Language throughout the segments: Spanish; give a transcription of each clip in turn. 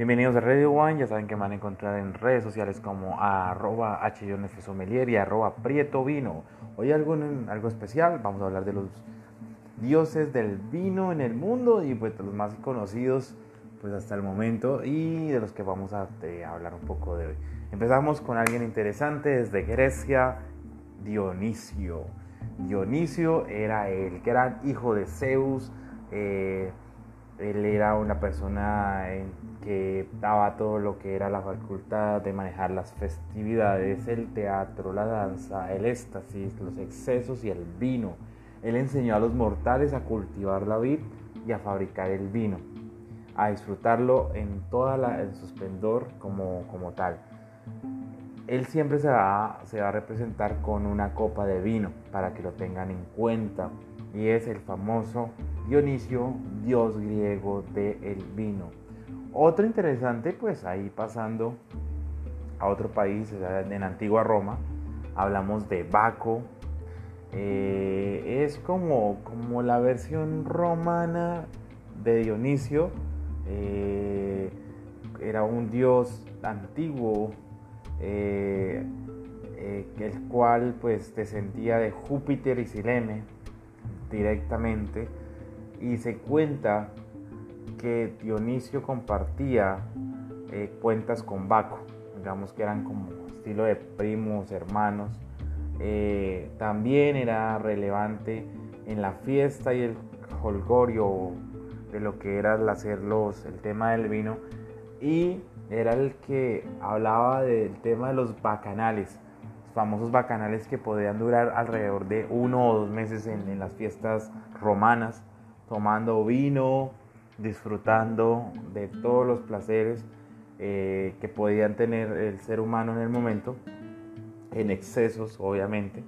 Bienvenidos a Radio One, ya saben que me van a encontrar en redes sociales como arroba y arroba Prieto Vino. Hoy algo, algo especial, vamos a hablar de los dioses del vino en el mundo y pues de los más conocidos pues hasta el momento y de los que vamos a hablar un poco de hoy. Empezamos con alguien interesante desde Grecia, Dionisio. Dionisio era el gran hijo de Zeus. Eh, él era una persona que daba todo lo que era la facultad de manejar las festividades, el teatro, la danza, el éxtasis, los excesos y el vino. Él enseñó a los mortales a cultivar la vid y a fabricar el vino, a disfrutarlo en toda la, su esplendor como, como tal. Él siempre se va, a representar con una copa de vino para que lo tengan en cuenta y es el famoso Dionisio, dios griego del vino. Otro interesante, pues ahí pasando a otro país, en antigua Roma, hablamos de Baco. Eh, es como, como la versión romana de Dionisio. Eh, era un dios antiguo, eh, el cual pues descendía de Júpiter y Silene directamente y se cuenta que Dionisio compartía eh, cuentas con Baco, digamos que eran como estilo de primos, hermanos. Eh, también era relevante en la fiesta y el holgorio de lo que era el hacer el tema del vino y era el que hablaba del tema de los bacanales famosos bacanales que podían durar alrededor de uno o dos meses en, las fiestas romanas, tomando vino, disfrutando de todos los placeres eh, que podían tener el ser humano en el momento, en excesos obviamente.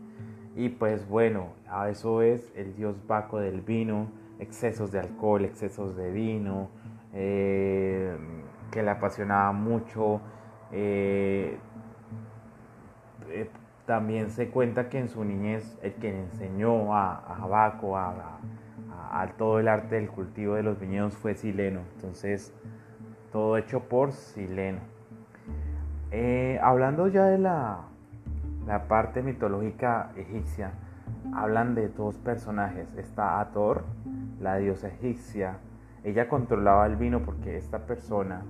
Y pues bueno, a eso es el dios Baco del vino, excesos de alcohol, excesos de vino, eh, que le apasionaba mucho. Eh, eh, también se cuenta que en su niñez el que enseñó a, a Baco, a, todo el arte del cultivo de los viñedos fue Sileno. Entonces, todo hecho por Sileno. Eh, hablando ya de la parte mitológica egipcia, hablan de dos personajes. Está Ator, la diosa egipcia. Ella controlaba el vino porque esta persona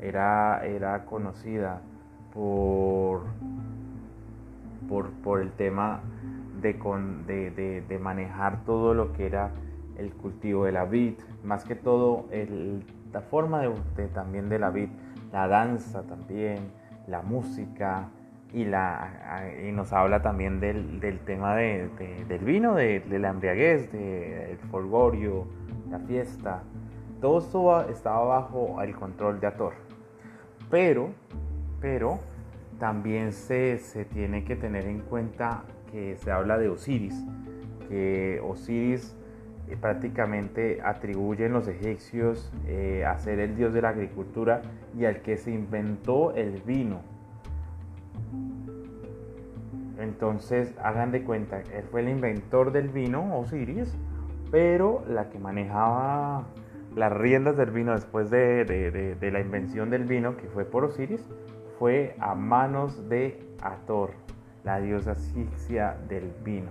era, era conocida por por, el tema de, de, manejar todo lo que era el cultivo de la vid, más que todo la forma de, también de la vid, la danza también, la música y, la, y nos habla también del, tema del vino, de, la embriaguez, del folgorio, la fiesta. Estaba bajo el control de Ator. Pero, pero, también se, tiene que tener en cuenta que se habla de Osiris, que Osiris eh, prácticamente atribuyen los egipcios eh, a ser el dios de la agricultura y al que se inventó el vino. Entonces hagan de cuenta, él fue el inventor del vino, Osiris, pero la que manejaba las riendas del vino después de la invención del vino, que fue por Osiris, fue a manos de Ator, la diosa egipcia del vino.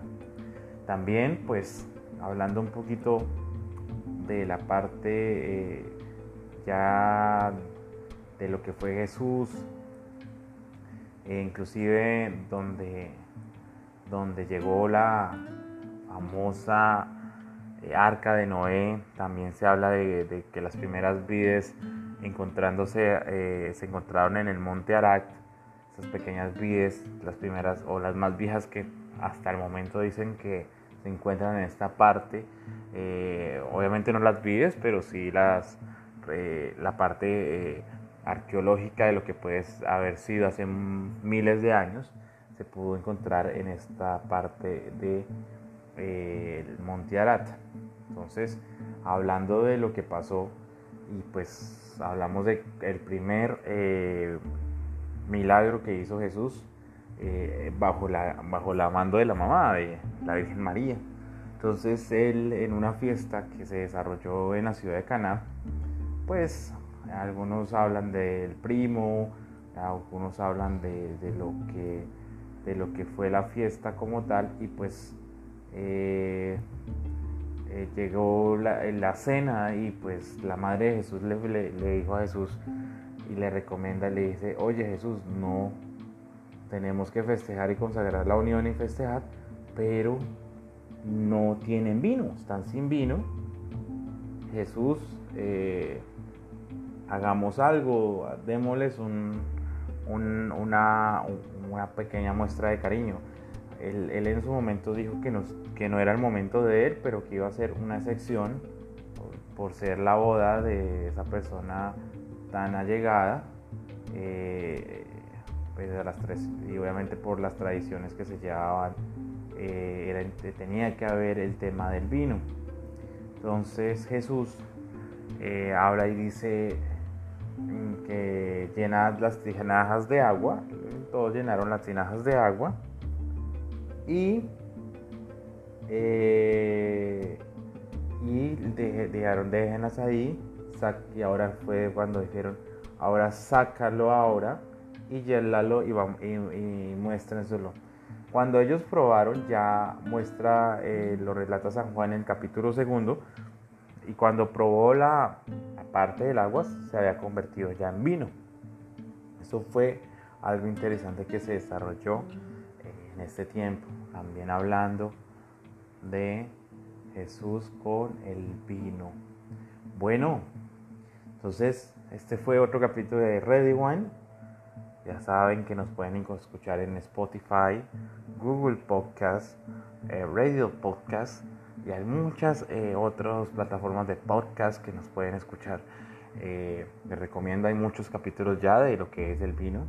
También, pues, hablando un poquito de la parte eh, ya de lo que fue Jesús, e inclusive donde, donde llegó la famosa arca de Noé, también se habla de, que las primeras vides encontrándose, eh, se encontraron en el monte Arat, esas pequeñas vides, las primeras o las más viejas que hasta el momento dicen que se encuentran en esta parte. Eh, obviamente no las vides, pero sí eh, la parte arqueológica de lo que puede haber sido hace miles de años, se pudo encontrar en esta parte del de, monte Arat. Entonces, hablando de lo que pasó y pues hablamos del el primer eh, milagro que hizo Jesús eh, bajo, la, bajo la mando de la mamá, de la Virgen María. Entonces él en una fiesta que se desarrolló en la ciudad de Caná, pues algunos hablan del primo, algunos hablan de, lo que, de lo que fue la fiesta como tal y pues eh, eh, llegó la, cena y pues la madre de Jesús le, dijo a Jesús y le recomienda, le dice, oye Jesús, no tenemos que festejar y consagrar la unión y festejar, pero no tienen vino, están sin vino. Jesús, eh, hagamos algo, démosles un, una, pequeña muestra de cariño. Él, en su momento dijo que, no era el momento de él, pero que iba a ser una excepción por, ser la boda de esa persona tan allegada. Eh, pues las tres, y obviamente por las tradiciones que se llevaban, eh, tenía que haber el tema del vino. Entonces Jesús eh, habla y dice, que llena las tinajas de agua, todos llenaron las tinajas de agua y, eh, y dejaron, déjenlas ahí y ahora fue cuando dijeron, ahora sácalo ahora y llénalo y, y, muéstrenselo. Cuando ellos probaron, ya muestra, eh, lo relata San Juan en el capítulo segundo, y cuando probó la, parte del agua se había convertido ya en vino. Eso fue algo interesante que se desarrolló en este tiempo, también hablando de Jesús con el vino. Bueno, entonces este fue otro capítulo de Ready Wine. Ya saben que nos pueden escuchar en Spotify, Google Podcast, eh, Radio Podcast y hay muchas eh, otras plataformas de podcast que nos pueden escuchar. Eh, les recomiendo, hay muchos capítulos ya de lo que es el vino,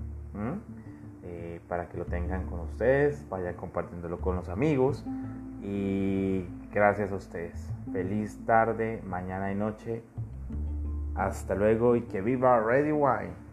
para que lo tengan con ustedes, vayan compartiéndolo con los amigos y gracias a ustedes. Feliz tarde, mañana y noche. Hasta luego y que viva Ready Wine.